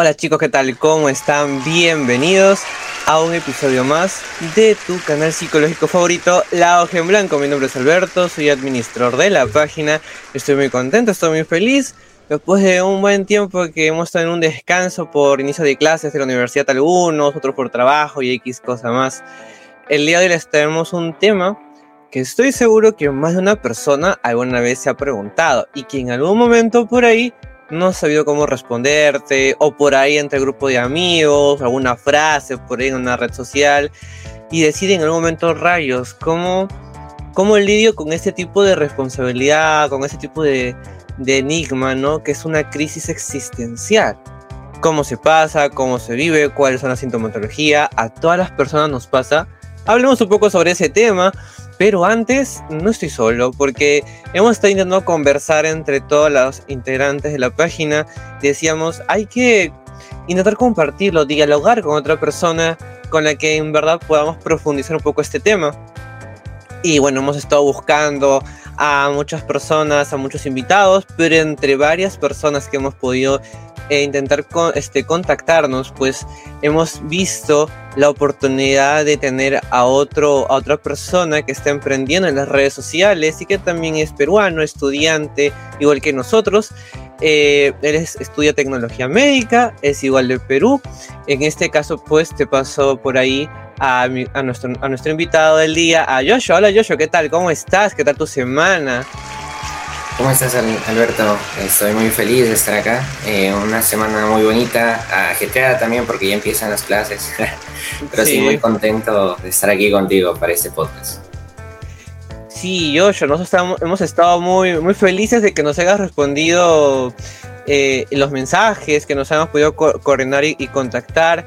Hola chicos, ¿qué tal? ¿Cómo están? Bienvenidos a un episodio más de tu canal psicológico favorito, La Hoja en Blanco. Mi nombre es Alberto, soy administrador de la página. Estoy muy contento, estoy muy feliz. Después de un buen tiempo que hemos estado en un descanso por inicio de clases de la universidad algunos, otros por trabajo y X cosa más. El día de hoy les traemos un tema que estoy seguro que más de una persona alguna vez se ha preguntado y que en algún momento por ahí no ha sabido cómo responderte, o por ahí entre el grupo de amigos, alguna frase por ahí en una red social, y decide en algún momento rayos, ¿cómo, cómo lidio con este tipo de responsabilidad, con este tipo de, de enigma, ¿no? Que es una crisis existencial. ¿Cómo se pasa? ¿Cómo se vive? ¿Cuáles son las sintomatología? A todas las personas nos pasa. Hablemos un poco sobre ese tema, pero antes no estoy solo porque hemos estado intentando conversar entre todos los integrantes de la página. Decíamos, hay que intentar compartirlo, dialogar con otra persona con la que en verdad podamos profundizar un poco este tema. Y bueno, hemos estado buscando a muchas personas, a muchos invitados, pero entre varias personas que hemos podido e intentar este, contactarnos, pues hemos visto la oportunidad de tener a, otro, a otra persona que está emprendiendo en las redes sociales y que también es peruano, estudiante, igual que nosotros. Eh, él estudia tecnología médica, es igual de Perú. En este caso, pues te paso por ahí a, a, nuestro, a nuestro invitado del día, a Joshua. Hola Joshua, ¿qué tal? ¿Cómo estás? ¿Qué tal tu semana? ¿Cómo estás, Alberto? Estoy muy feliz de estar acá. Eh, una semana muy bonita, ajetreada también porque ya empiezan las clases. Pero sí. muy contento de estar aquí contigo para este podcast. Sí, yo, nosotros hemos estado muy, muy felices de que nos hayas respondido eh, los mensajes, que nos hayamos podido coordinar y, contactar,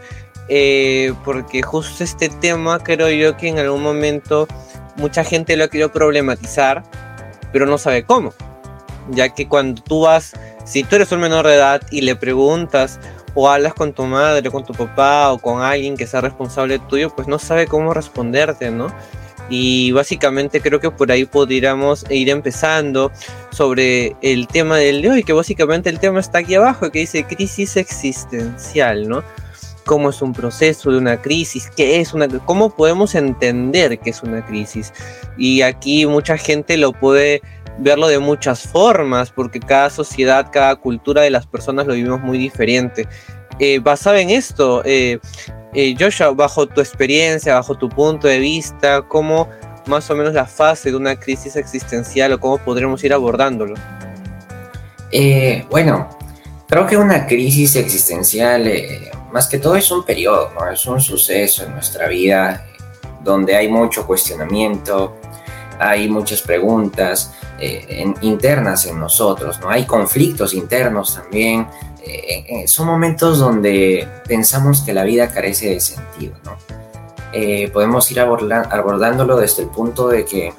eh, porque justo este tema creo yo que en algún momento mucha gente lo ha querido problematizar, pero no sabe cómo ya que cuando tú vas, si tú eres un menor de edad y le preguntas o hablas con tu madre, con tu papá o con alguien que sea responsable tuyo, pues no sabe cómo responderte, ¿no? Y básicamente creo que por ahí podríamos ir empezando sobre el tema del de hoy, que básicamente el tema está aquí abajo, que dice crisis existencial, ¿no? cómo es un proceso de una crisis, qué es una cómo podemos entender qué es una crisis. Y aquí mucha gente lo puede verlo de muchas formas, porque cada sociedad, cada cultura de las personas lo vivimos muy diferente. Eh, basado en esto, eh, eh, Joshua, bajo tu experiencia, bajo tu punto de vista, ¿cómo más o menos la fase de una crisis existencial o cómo podremos ir abordándolo? bueno, creo que una crisis existencial, más que todo, es un periodo, es un suceso en nuestra vida donde hay mucho cuestionamiento, hay muchas preguntas, eh, internas en nosotros, ¿no? Hay conflictos internos también. Eh, eh, son momentos donde pensamos que la vida carece de sentido, podemos ir abordándolo desde el punto de que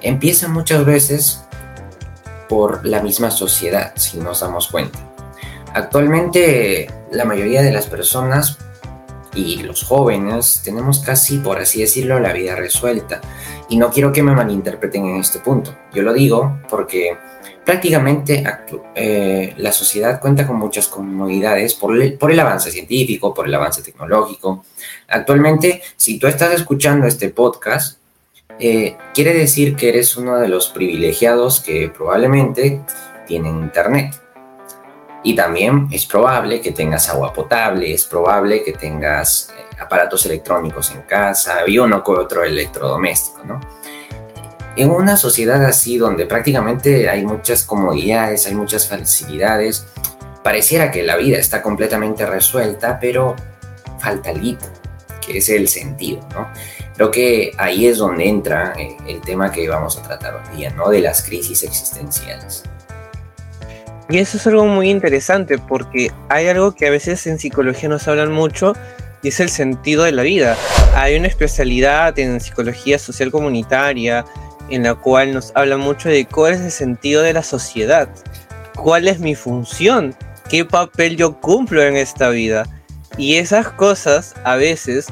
empieza muchas veces por la misma sociedad, si nos damos cuenta. Actualmente la mayoría de las personas y los jóvenes tenemos casi, por así decirlo, la vida resuelta. Y no quiero que me malinterpreten en este punto. Yo lo digo porque prácticamente eh, la sociedad cuenta con muchas comodidades por el, por el avance científico, por el avance tecnológico. Actualmente, si tú estás escuchando este podcast, eh, quiere decir que eres uno de los privilegiados que probablemente tienen internet. Y también es probable que tengas agua potable, es probable que tengas eh, aparatos electrónicos en casa y uno con otro electrodoméstico, ¿no? En una sociedad así donde prácticamente hay muchas comodidades, hay muchas facilidades, pareciera que la vida está completamente resuelta, pero falta algo, que es el sentido, ¿no? Creo que ahí es donde entra eh, el tema que vamos a tratar hoy día, ¿no? De las crisis existenciales. Y eso es algo muy interesante porque hay algo que a veces en psicología nos hablan mucho y es el sentido de la vida. Hay una especialidad en psicología social comunitaria en la cual nos habla mucho de cuál es el sentido de la sociedad, cuál es mi función, qué papel yo cumplo en esta vida. Y esas cosas a veces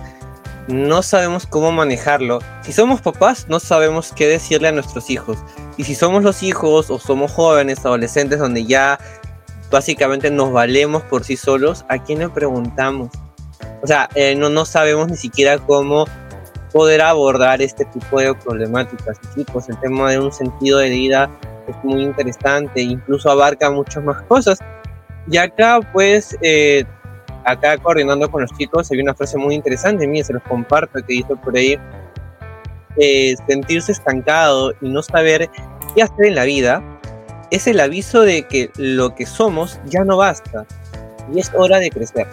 no sabemos cómo manejarlo. Si somos papás, no sabemos qué decirle a nuestros hijos. Y si somos los hijos o somos jóvenes, adolescentes, donde ya básicamente nos valemos por sí solos, ¿a quién le preguntamos? O sea, eh, no, no sabemos ni siquiera cómo poder abordar este tipo de problemáticas. Y sí, pues el tema de un sentido de vida es muy interesante, incluso abarca muchas más cosas. Y acá, pues, eh, acá coordinando con los chicos, hay una frase muy interesante, mí se los comparto, que dice por ahí, eh, sentirse estancado y no saber qué hacer en la vida es el aviso de que lo que somos ya no basta y es hora de crecer.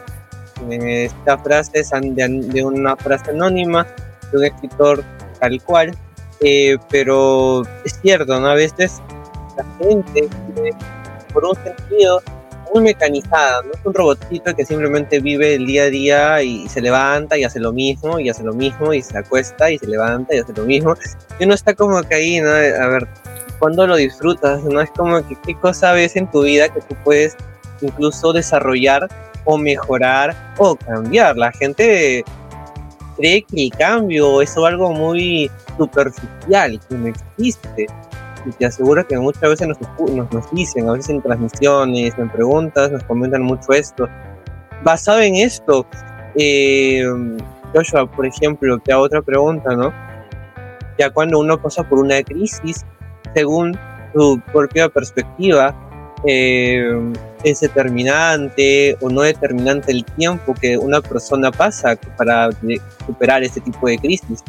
Esta frase es de una frase anónima de un escritor tal cual, eh, pero es cierto, ¿no? A veces la gente, por un sentido, muy mecanizada, no es un robotito que simplemente vive el día a día y se levanta y hace lo mismo y hace lo mismo y se acuesta y se levanta y hace lo mismo. Y uno está como que ahí, ¿no? A ver, ¿cuándo lo disfrutas? ¿No? Es como que qué cosa ves en tu vida que tú puedes incluso desarrollar o mejorar o cambiar. La gente cree que el cambio es algo muy superficial, que no existe y te aseguro que muchas veces nos, nos, dicen, a veces en transmisiones, en preguntas, nos comentan mucho esto. Basado en esto, eh, Joshua, por ejemplo, te hago otra pregunta, ¿no? Ya cuando uno pasa por una crisis, según tu propia perspectiva, eh, es determinante o no determinante el tiempo que una persona pasa para superar este tipo de crisis.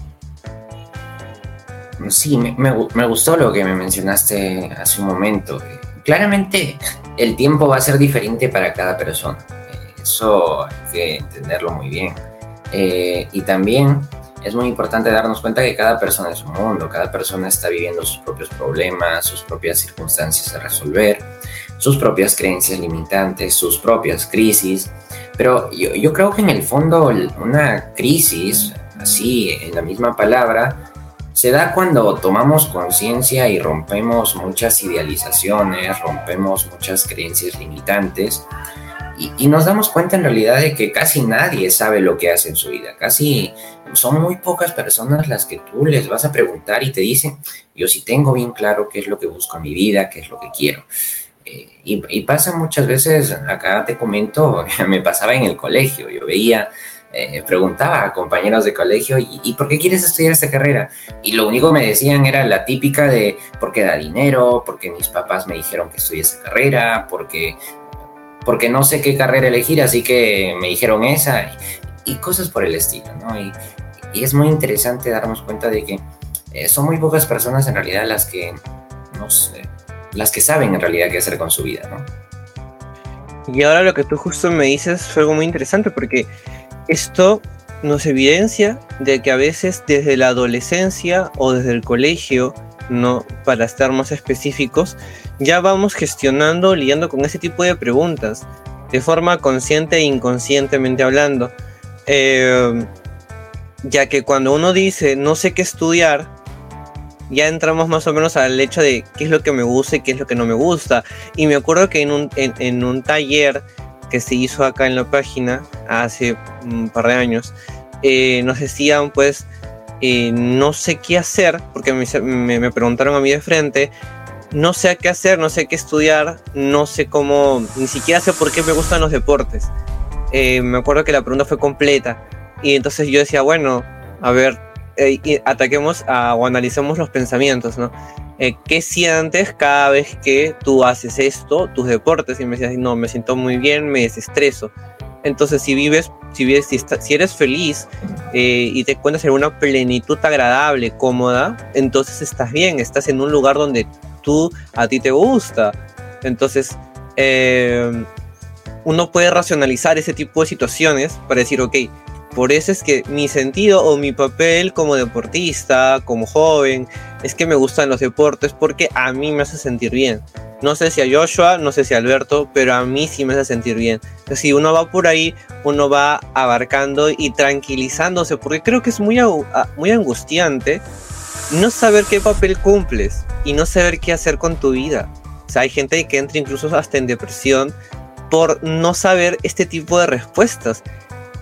Sí, me, me, gustó lo que me mencionaste hace un momento. Claramente el tiempo va a ser diferente para cada persona. Eso hay que entenderlo muy bien. Eh, y también es muy importante darnos cuenta que cada persona es un mundo, cada persona está viviendo sus propios problemas, sus propias circunstancias a resolver, sus propias creencias limitantes, sus propias crisis. Pero yo, yo creo que en el fondo una crisis, así en la misma palabra, se da cuando tomamos conciencia y rompemos muchas idealizaciones, rompemos muchas creencias limitantes y, nos damos cuenta en realidad de que casi nadie sabe lo que hace en su vida. Casi son muy pocas personas las que tú les vas a preguntar y te dicen, yo sí tengo bien claro qué es lo que busco en mi vida, qué es lo que quiero. Eh, y, y pasa muchas veces, acá te comento, me pasaba en el colegio, yo veía eh, preguntaba a compañeros de colegio, ¿y, por qué quieres estudiar esta carrera? Y lo único que me decían era la típica de, porque da dinero, porque mis papás me dijeron que estudie esa carrera, porque, porque no sé qué carrera elegir, así que me dijeron esa, y, cosas por el estilo, ¿no? Y, es muy interesante darnos cuenta de que eh, son muy pocas personas en realidad las que, no sé, las que saben en realidad qué hacer con su vida, ¿no? Y ahora lo que tú justo me dices fue algo muy interesante porque esto nos evidencia de que a veces desde la adolescencia o desde el colegio, no para estar más específicos, ya vamos gestionando, lidiando con ese tipo de preguntas, de forma consciente e inconscientemente hablando. Eh, ya que cuando uno dice no sé qué estudiar, ya entramos más o menos al hecho de qué es lo que me gusta y qué es lo que no me gusta. Y me acuerdo que en un, en un taller que se hizo acá en la página hace un par de años, eh, nos decían pues, eh, no sé qué hacer, porque me, me, preguntaron a mí de frente, no sé qué hacer, no sé qué estudiar, no sé cómo, ni siquiera sé por qué me gustan los deportes. Eh, me acuerdo que la pregunta fue completa y entonces yo decía, bueno, a ver, ataquemos a, o analicemos los pensamientos, ¿no? Eh, ¿qué sientes cada vez que tú haces esto, tus deportes? Y me decías, no, me siento muy bien, me desestreso. Entonces, si vives, si, vives, si, si eres feliz eh, y te encuentras en una plenitud agradable, cómoda, entonces estás bien, estás en un lugar donde tú, a ti te gusta. Entonces, eh, uno puede racionalizar ese tipo de situaciones para decir, ok, por eso es que mi sentido o mi papel como deportista, como joven, es que me gustan los deportes porque a mí me hace sentir bien. No sé si a Joshua, no sé si a Alberto, pero a mí sí me hace sentir bien. Entonces, si uno va por ahí, uno va abarcando y tranquilizándose, porque creo que es muy, muy angustiante no saber qué papel cumples y no saber qué hacer con tu vida. O hay gente que entra incluso hasta en depresión por no saber este tipo de respuestas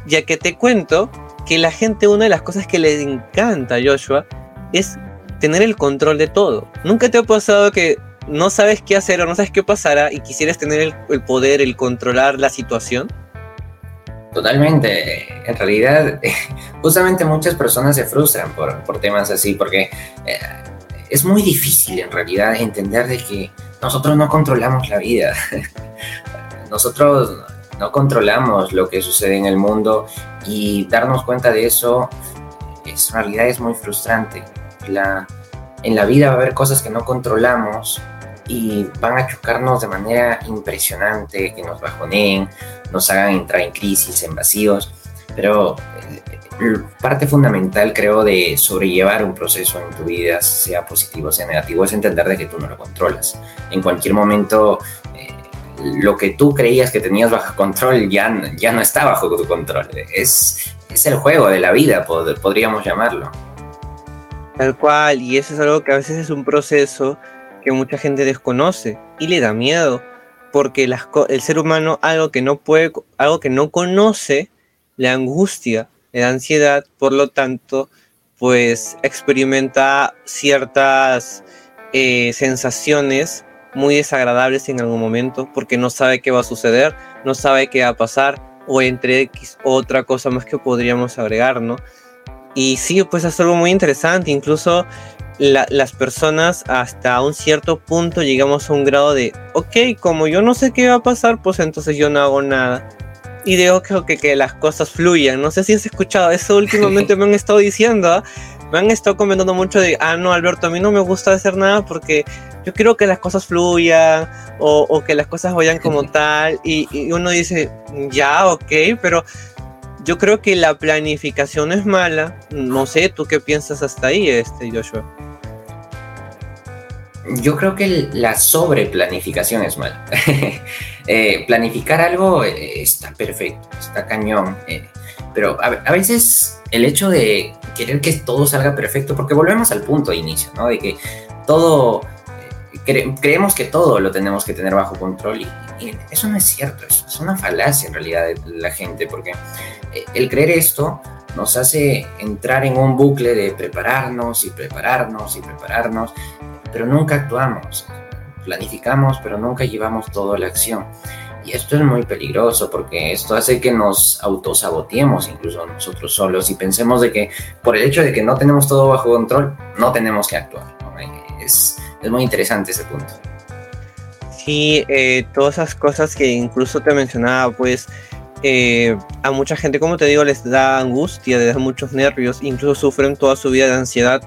ya que te cuento que la gente una de las cosas que le encanta a Joshua es tener el control de todo. Nunca te ha pasado que no sabes qué hacer o no sabes qué pasará y quisieras tener el, poder, el controlar la situación? Totalmente. En realidad, justamente muchas personas se frustran por, por temas así, porque eh, es muy difícil en realidad entender de que nosotros no controlamos la vida. nosotros no controlamos lo que sucede en el mundo y darnos cuenta de eso es, en realidad es muy frustrante. La, en la vida va a haber cosas que no controlamos y van a chocarnos de manera impresionante, que nos bajoneen, nos hagan entrar en crisis, en vacíos, pero eh, parte fundamental creo de sobrellevar un proceso en tu vida, sea positivo sea negativo, es entender de que tú no lo controlas. En cualquier momento eh, lo que tú creías que tenías bajo control ya, ya no está bajo tu control. Es, es el juego de la vida, podríamos llamarlo. Tal cual, y eso es algo que a veces es un proceso que mucha gente desconoce y le da miedo, porque el ser humano algo que no puede, algo que no conoce, le angustia, le da ansiedad, por lo tanto, pues experimenta ciertas eh, sensaciones muy desagradables en algún momento, porque no sabe qué va a suceder, no sabe qué va a pasar, o entre X otra cosa más que podríamos agregar, ¿no? Y sí, pues es algo muy interesante, incluso las personas hasta un cierto punto llegamos a un grado de, ok, como yo no sé qué va a pasar, pues entonces yo no hago nada. Y dejo que, que, las cosas fluyan. No sé si has escuchado, eso últimamente me han estado diciendo, ¿ah? Me han estado comentando mucho de, ah, no, Alberto, a mí no me gusta hacer nada porque yo quiero que las cosas fluyan o, que las cosas vayan como tal. Y, y uno dice, ya, ok, pero yo creo que la planificación es mala. No sé, ¿tú qué piensas hasta ahí, este Joshua? Yo creo que la sobreplanificación es mala. Eh, planificar algo eh, está perfecto, está cañón. Eh, pero a, veces el hecho de querer que todo salga perfecto, porque volvemos al punto de inicio, ¿no? De que todo, creemos que todo lo tenemos que tener bajo control y, eso no es cierto, es una falacia en realidad de la gente, porque el creer esto nos hace entrar en un bucle de prepararnos y prepararnos y prepararnos pero nunca actuamos. Planificamos, pero nunca llevamos todo a la acción. Y esto es muy peligroso porque esto hace que nos autosaboteemos incluso nosotros solos y pensemos de que por el hecho de que no tenemos todo bajo control, no tenemos que actuar. Es, es, muy interesante ese punto. Sí, eh, todas esas cosas que incluso te mencionaba, pues eh, a mucha gente, como te digo, les da angustia, les da muchos nervios, incluso sufren toda su vida de ansiedad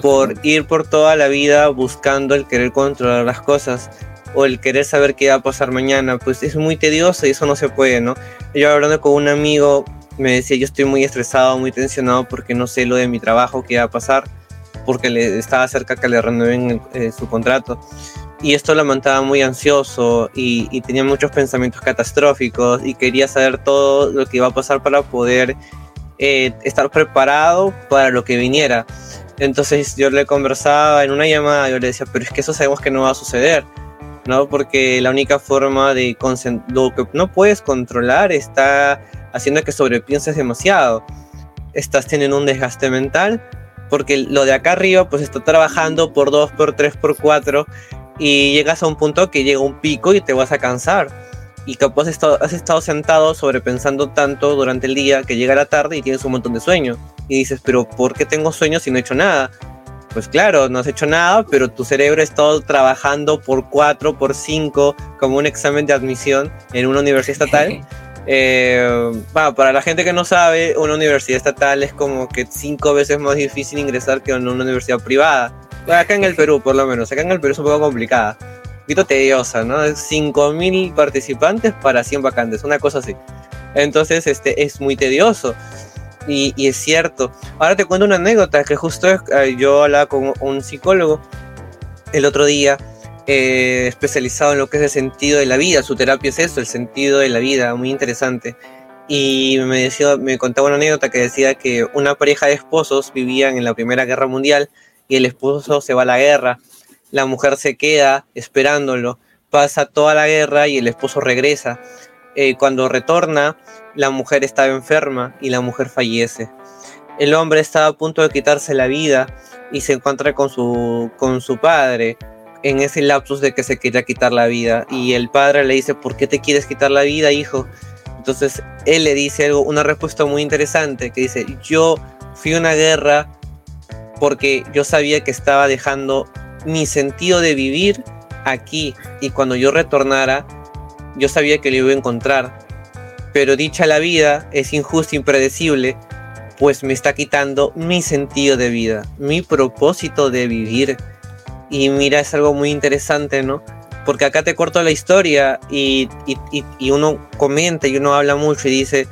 por ir por toda la vida buscando el querer controlar las cosas o el querer saber qué va a pasar mañana, pues es muy tedioso y eso no se puede, ¿no? Yo hablando con un amigo me decía, yo estoy muy estresado, muy tensionado porque no sé lo de mi trabajo, qué va a pasar, porque le estaba cerca que le renueven eh, su contrato. Y esto lo mantaba muy ansioso y, tenía muchos pensamientos catastróficos y quería saber todo lo que iba a pasar para poder eh, estar preparado para lo que viniera. Entonces yo le conversaba en una llamada, yo le decía, pero es que eso sabemos que no va a suceder, ¿no? Porque la única forma de lo que no puedes controlar está haciendo que sobrepienses demasiado. Estás teniendo un desgaste mental, porque lo de acá arriba pues está trabajando por 2, por 3, por 4 y llegas a un punto que llega un pico y te vas a cansar. Y capaz has estado sentado sobrepensando tanto durante el día que llega la tarde y tienes un montón de sueño y dices, pero ¿por qué tengo sueños si no he hecho nada? Pues claro, no has hecho nada, pero tu cerebro ha estado trabajando por cuatro, por cinco, como un examen de admisión en una universidad estatal. Eh, para la gente que no sabe, una universidad estatal es como que cinco veces más difícil ingresar que en una universidad privada. acá en el Perú, por lo menos. Acá en el Perú es un poco complicada. Un poquito tediosa, ¿no? 5.000 participantes para 100 vacantes, una cosa así. Entonces, este, es muy tedioso. Y, es cierto. Ahora te cuento una anécdota que justo eh, yo hablaba con un psicólogo el otro día, eh, especializado en lo que es el sentido de la vida. Su terapia es eso, el sentido de la vida, muy interesante. Y me, decía, me contaba una anécdota que decía que una pareja de esposos vivían en la Primera Guerra Mundial y el esposo se va a la guerra. La mujer se queda esperándolo, pasa toda la guerra y el esposo regresa. Eh, cuando retorna, la mujer estaba enferma y la mujer fallece. El hombre estaba a punto de quitarse la vida y se encuentra con su, con su padre, en ese lapsus de que se quería quitar la vida y el padre le dice, ¿por qué te quieres quitar la vida, hijo? Entonces él le dice algo, una respuesta muy interesante que dice, yo fui una guerra porque yo sabía que estaba dejando mi sentido de vivir aquí y cuando yo retornara, yo sabía que lo iba a encontrar. Pero dicha la vida es injusta, impredecible, pues me está quitando mi sentido de vida, mi propósito de vivir. Y mira, es algo muy interesante, ¿no? Porque acá te corto la historia y, y, uno comenta y uno habla mucho y dice,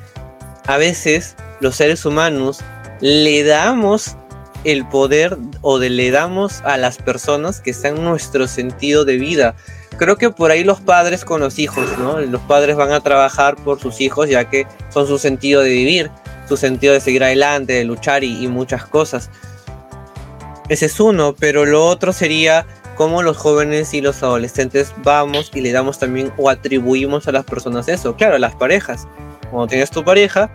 a veces los seres humanos le damos el poder o le damos a las personas que están nuestro sentido de vida. Creo que por ahí los padres con los hijos, ¿no? Los padres van a trabajar por sus hijos ya que son su sentido de vivir, su sentido de seguir adelante, de luchar y, y muchas cosas. Ese es uno, pero lo otro sería cómo los jóvenes y los adolescentes vamos y le damos también o atribuimos a las personas eso. Claro, a las parejas. Cuando tienes tu pareja,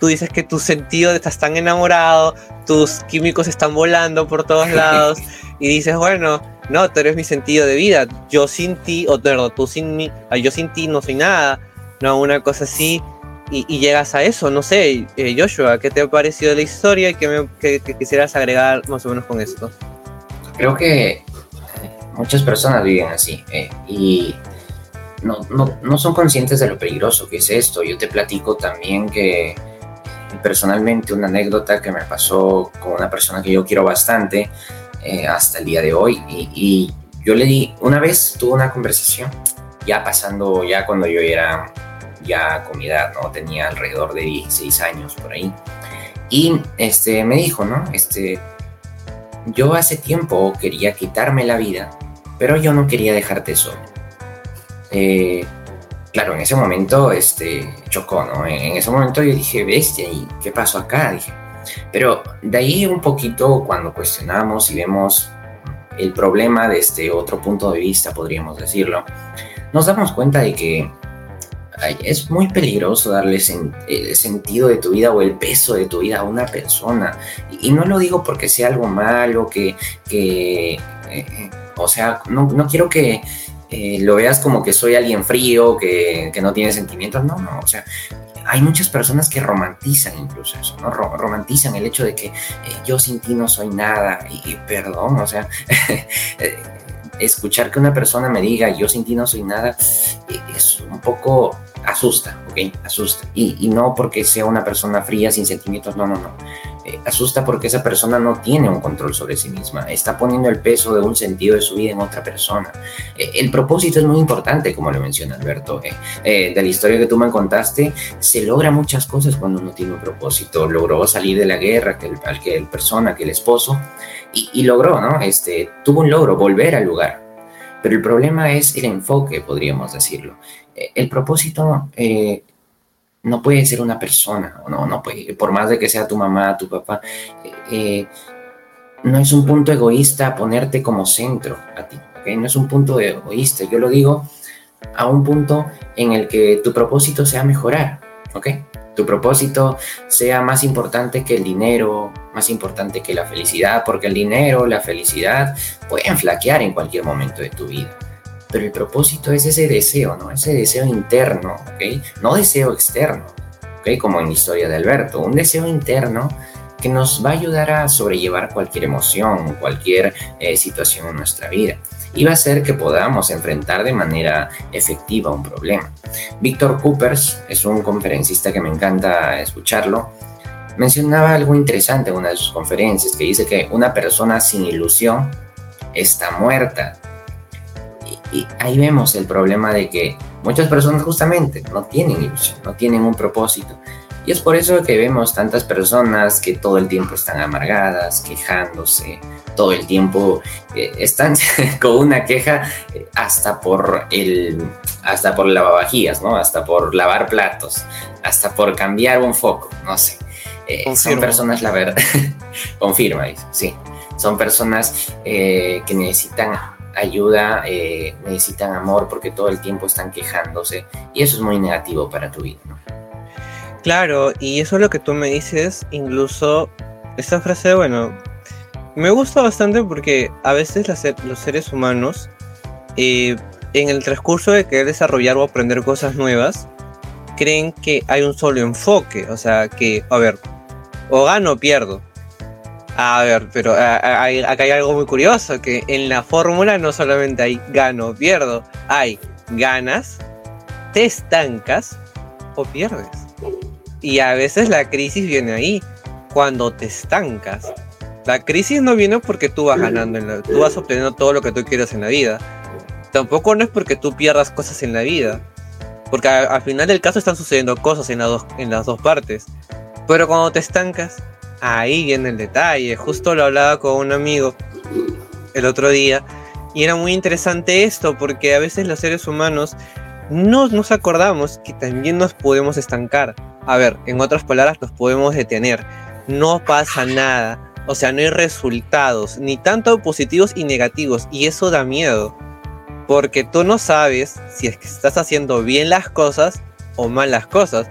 tú dices que tu sentido estás tan enamorado, tus químicos están volando por todos lados y dices, bueno, no, tú eres mi sentido de vida, yo sin ti, o perdón, tú sin mí, yo sin ti no soy nada, no, una cosa así, y, llegas a eso, no sé, eh, Joshua, ¿qué te ha parecido la historia y qué, me, quisieras agregar más o menos con esto? Creo que eh, muchas personas viven así eh, y no, no, no, son conscientes de lo peligroso que es esto. Yo te platico también que personalmente una anécdota que me pasó con una persona que yo quiero bastante eh, hasta el día de hoy. Y, yo le di, una vez tuve una conversación, ya pasando, ya cuando yo era ya con mi ¿no? Tenía alrededor de 16 años por ahí. Y este, me dijo, ¿no? Este, yo hace tiempo quería quitarme la vida, pero yo no quería dejarte solo. Eh, claro, en ese momento este, chocó, ¿no? En ese momento yo dije, bestia, ¿y qué pasó acá? Dije. Pero de ahí un poquito cuando cuestionamos y vemos el problema de este otro punto de vista, podríamos decirlo, nos damos cuenta de que es muy peligroso darle el sentido de tu vida o el peso de tu vida a una persona. Y, no lo digo porque sea algo malo, que, que eh, o sea, no, no quiero que, eh, lo veas como que soy alguien frío, que, no tiene sentimientos. No, no, o sea, hay muchas personas que romantizan incluso eso, ¿no? romantizan el hecho de que eh, yo sin ti no soy nada y, perdón, o sea, eh, escuchar que una persona me diga yo sin ti no soy nada es un poco asusta, ¿ok? Asusta. Y, y no porque sea una persona fría sin sentimientos, no, no, no eh, asusta porque esa persona no tiene un control sobre sí misma, está poniendo el peso de un sentido de su vida en otra persona. Eh, el propósito es muy importante, como lo menciona Alberto. Eh, de la historia que tú me contaste, se logra muchas cosas cuando uno tiene un propósito. Logró salir de la guerra, que el, que el persona, que el esposo, y logró, ¿no? Este, tuvo un logro, volver al lugar. Pero el problema es el enfoque, podríamos decirlo. El propósito no puede ser una persona, no, no puede, por más de que sea tu mamá, tu papá, eh, no es un punto egoísta ponerte como centro a ti, no es un punto egoísta, yo lo digo a un punto en el que tu propósito sea mejorar, ¿ok? Tu propósito sea más importante que el dinero, más importante que la felicidad, porque el dinero, la felicidad pueden flaquear en cualquier momento de tu vida pero el propósito es ese deseo, ¿no? Ese deseo interno, ¿ok? No deseo externo, ¿ok? Como en la historia de Alberto, un deseo interno que nos va a ayudar a sobrellevar cualquier emoción, cualquier eh, situación en nuestra vida y va a hacer que podamos enfrentar de manera efectiva un problema. Víctor Coopers es un conferencista que me encanta escucharlo. Mencionaba algo interesante en una de sus conferencias que dice que una persona sin ilusión está muerta y ahí vemos el problema de que muchas personas justamente no tienen ilusión, no tienen un propósito. Y es por eso que vemos tantas personas que todo el tiempo están amargadas, quejándose, todo el tiempo eh, están con una queja eh, hasta por el hasta por lavavajillas, ¿no? Hasta por lavar platos, hasta por cambiar un foco, no sé. Eh, son personas, la verdad, confirma, sí, son personas que necesitan ayuda, eh, necesitan amor porque todo el tiempo están quejándose y eso es muy negativo para tu vida. Claro, y eso es lo que tú me dices, incluso esta frase, bueno, Me gusta bastante porque a veces los seres humanos, eh, en el transcurso de querer desarrollar o aprender cosas nuevas, creen que hay un solo enfoque. O sea, que, a ver, o gano o pierdo. A ver, pero acá hay algo muy curioso, que en la fórmula no solamente hay gano o pierdo, hay ganas, te estancas o pierdes. Y a veces la crisis viene ahí, cuando te estancas. La crisis no viene porque tú vas ganando, tú vas obteniendo todo lo que tú quieres en la vida. Tampoco no es porque tú pierdas cosas en la vida. Porque al final del caso están sucediendo cosas en, dos, en las dos partes. Pero cuando te estancas, ahí viene el detalle. Justo lo hablaba con un amigo el otro día. Y era muy interesante esto, porque a veces los seres humanos no nos acordamos que también nos podemos estancar. A ver, en otras palabras, nos podemos detener. No pasa nada. O sea, no hay resultados, ni tanto positivos y negativos. Y eso da miedo. Porque tú no sabes si estás haciendo bien las cosas o mal las cosas.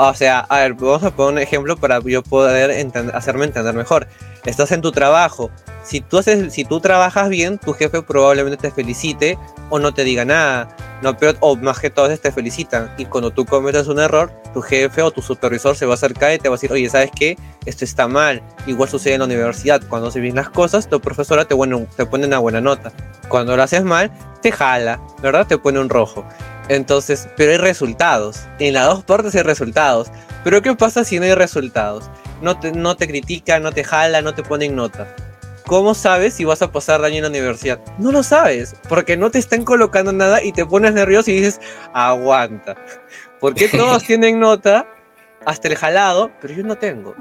O sea, a ver, vamos a poner un ejemplo para yo poder hacerme entender mejor. Estás en tu trabajo. Si tú, haces, si tú trabajas bien, tu jefe probablemente te felicite o no te diga nada. No, pero, o más que todos te felicitan. Y cuando tú cometes un error, tu jefe o tu supervisor se va a acercar y te va a decir, oye, ¿sabes qué? Esto está mal. Igual sucede en la universidad. Cuando se bien las cosas, tu profesora te, bueno, te pone una buena nota. Cuando lo haces mal, te jala, ¿verdad? Te pone un rojo. Entonces, pero hay resultados. En las dos partes hay resultados. Pero ¿qué pasa si no hay resultados? No te, no te critica, no te jala, no te ponen nota. ¿Cómo sabes si vas a pasar daño en la universidad? No lo sabes, porque no te están colocando nada y te pones nervioso y dices, aguanta. Porque todos tienen nota, hasta el jalado, pero yo no tengo.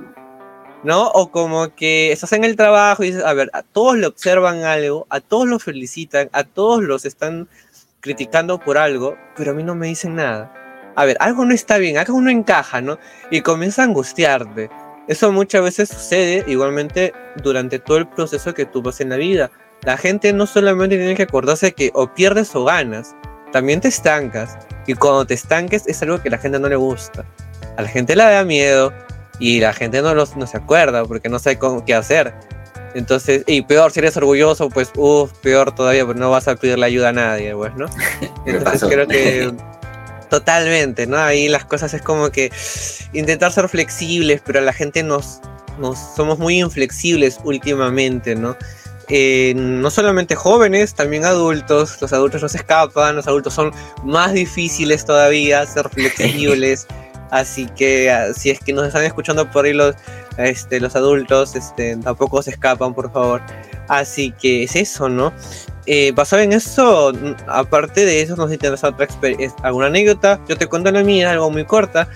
¿No? O como que estás en el trabajo y dices, a ver, a todos le observan algo, a todos lo felicitan, a todos los están criticando por algo, pero a mí no me dicen nada. A ver, algo no está bien, algo no encaja, ¿no? Y comienza a angustiarte. Eso muchas veces sucede igualmente durante todo el proceso que tú vas en la vida. La gente no solamente tiene que acordarse que o pierdes o ganas, también te estancas. Y cuando te estanques es algo que la gente no le gusta. A la gente le da miedo y la gente no, los, no se acuerda porque no sabe cómo, qué hacer. Entonces, y peor, si eres orgulloso, pues, uff, peor todavía, pero no vas a pedirle ayuda a nadie, pues, ¿no? Entonces creo que totalmente, ¿no? Ahí las cosas es como que intentar ser flexibles, pero la gente nos, nos somos muy inflexibles últimamente, ¿no? Eh, no solamente jóvenes, también adultos, los adultos no se escapan, los adultos son más difíciles todavía, ser flexibles. Así que ah, si es que nos están escuchando por ahí los, este, los adultos, este, tampoco se escapan, por favor. Así que es eso, ¿no? Eh, basado en eso, aparte de eso, nos interesa otra alguna anécdota. Yo te cuento la mía, algo muy corta.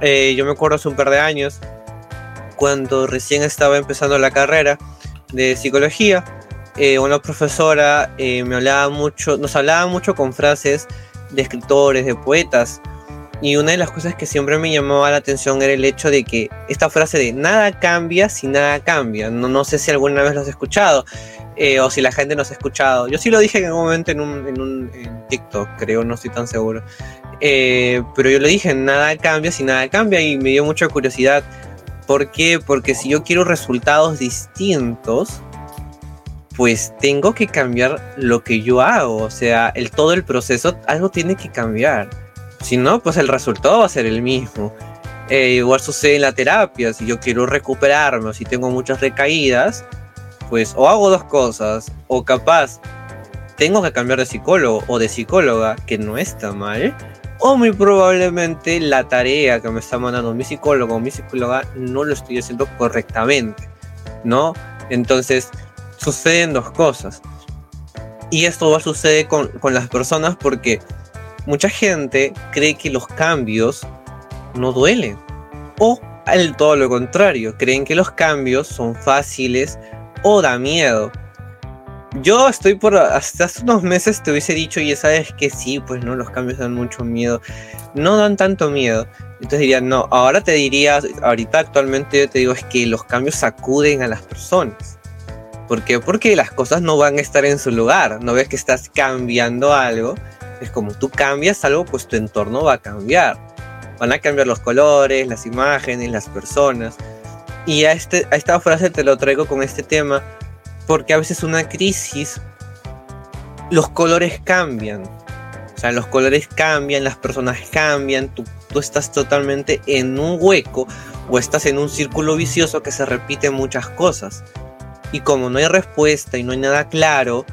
Eh, yo me acuerdo hace un par de años, cuando recién estaba empezando la carrera de psicología, eh, una profesora me hablaba mucho, nos hablaba mucho con frases de escritores, de poetas y una de las cosas que siempre me llamaba la atención era el hecho de que esta frase de nada cambia si nada cambia. No, no sé si alguna vez lo has escuchado eh, o si la gente nos ha escuchado. Yo sí lo dije en un momento en un, en un TikTok, creo, no estoy tan seguro. Eh, pero yo lo dije, nada cambia si nada cambia y me dio mucha curiosidad. ¿Por qué? Porque si yo quiero resultados distintos, pues tengo que cambiar lo que yo hago. O sea, el, todo el proceso, algo tiene que cambiar. Si no, pues el resultado va a ser el mismo. Eh, igual sucede en la terapia, si yo quiero recuperarme o si tengo muchas recaídas, pues o hago dos cosas, o capaz tengo que cambiar de psicólogo o de psicóloga, que no está mal, o muy probablemente la tarea que me está mandando mi psicólogo o mi psicóloga no lo estoy haciendo correctamente, ¿no? Entonces, suceden dos cosas. Y esto va a suceder con, con las personas porque mucha gente cree que los cambios no duelen. O al todo lo contrario, creen que los cambios son fáciles o da miedo. Yo estoy por. Hasta hace unos meses te hubiese dicho, y sabes que sí, pues no, los cambios dan mucho miedo. No dan tanto miedo. Entonces diría, no, ahora te diría, ahorita actualmente yo te digo, es que los cambios sacuden a las personas. ¿Por qué? Porque las cosas no van a estar en su lugar. No ves que estás cambiando algo es como tú cambias algo, pues tu entorno va a cambiar. Van a cambiar los colores, las imágenes, las personas. y a, este, a esta frase te lo traigo con este tema, porque a veces una crisis, los colores cambian. O sea, los colores cambian, las personas cambian, tú, tú estás totalmente en un hueco o estás en un círculo vicioso que se repite muchas cosas. Y como no hay respuesta y no hay nada claro,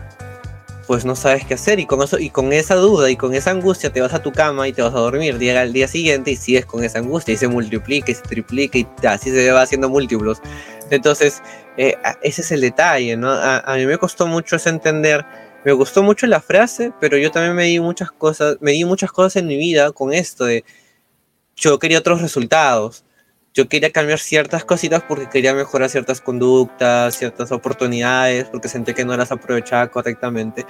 pues no sabes qué hacer y con eso y con esa duda y con esa angustia te vas a tu cama y te vas a dormir llega el día siguiente y sigues con esa angustia y se multiplica y se triplica y así se va haciendo múltiplos. Entonces eh, ese es el detalle no a, mí me costó mucho eso entender me gustó mucho la frase pero yo también me di muchas cosas me di muchas cosas en mi vida con esto de yo quería otros resultados yo quería cambiar ciertas cositas porque quería mejorar ciertas conductas, ciertas oportunidades, porque sentí que no las aprovechaba correctamente.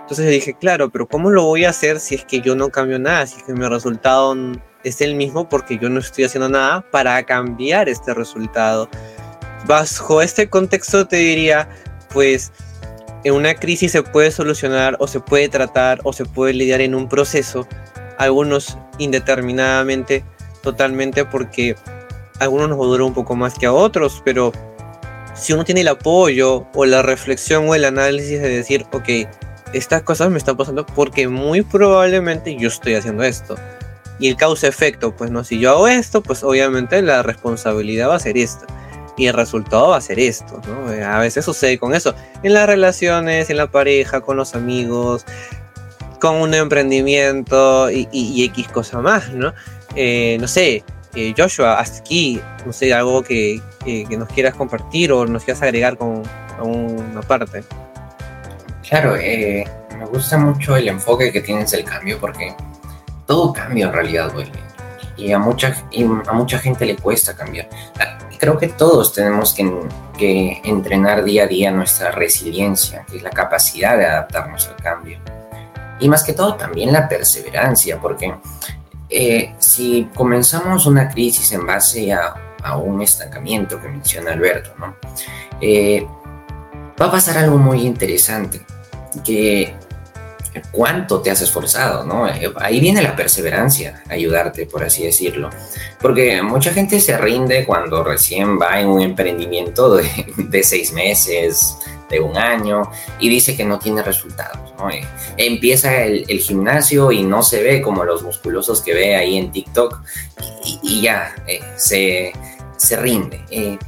Entonces dije, claro, pero ¿cómo lo voy a hacer si es que yo no cambio nada? Si es que mi resultado es el mismo porque yo no estoy haciendo nada para cambiar este resultado. Bajo este contexto te diría, pues en una crisis se puede solucionar o se puede tratar o se puede lidiar en un proceso, algunos indeterminadamente, totalmente porque algunos nos durar un poco más que a otros, pero si uno tiene el apoyo o la reflexión o el análisis de decir, ok, estas cosas me están pasando porque muy probablemente yo estoy haciendo esto. Y el causa-efecto, pues no, si yo hago esto, pues obviamente la responsabilidad va a ser esta. Y el resultado va a ser esto, ¿no? Eh, a veces sucede con eso. En las relaciones, en la pareja, con los amigos, con un emprendimiento y, y, X cosa más, ¿no? Eh, no sé, eh, Joshua, hasta aquí, no sé, algo que, nos quieras compartir o nos quieras agregar con una parte. Claro, eh, me gusta mucho el enfoque que tienes del cambio porque todo cambia en realidad duele y a mucha, a mucha gente le cuesta cambiar. Ah, creo que todos tenemos que, que entrenar día a día nuestra resiliencia, que es la capacidad de adaptarnos al cambio. Y más que todo también la perseverancia, porque eh, si comenzamos una crisis en base a, un estancamiento que menciona Alberto, ¿no? Eh, va a pasar algo muy interesante, que cuánto te has esforzado, ¿no? Eh, ahí viene la perseverancia, ayudarte, por así decirlo. Porque mucha gente se rinde cuando recién va en un emprendimiento de, de seis meses, de un año y dice que no tiene resultados. ¿No? Eh, empieza el, gimnasio y no se ve como los musculosos que ve ahí en TikTok y, ya eh, se, se, rinde. Eh,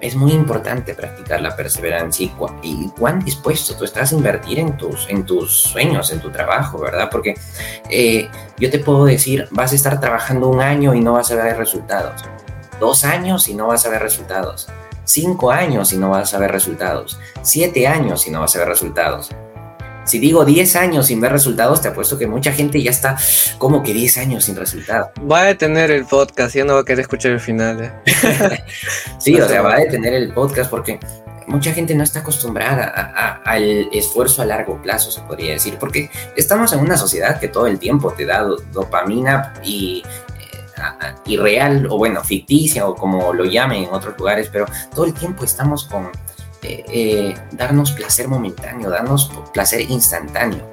es muy importante practicar la perseverancia y, cuán dispuesto tú estás a invertir en tus, en tus sueños, en tu trabajo, ¿verdad? Porque yo te puedo decir, vas a estar trabajando un año y no vas a ver resultados. Dos años y no vas a ver resultados cinco años y no vas a ver resultados, siete años y no vas a ver resultados. Si digo 10 años sin ver resultados, te apuesto que mucha gente ya está como que 10 años sin resultados. Va a detener el podcast, ya no va a querer escuchar el final. ¿eh? sí, o sea, va a detener el podcast porque mucha gente no está acostumbrada al esfuerzo a largo plazo, se podría decir, porque estamos en una sociedad que todo el tiempo te da dopamina y irreal o bueno, ficticia o como lo llamen en otros lugares, pero todo el tiempo estamos con eh, eh, darnos placer momentáneo, darnos placer instantáneo.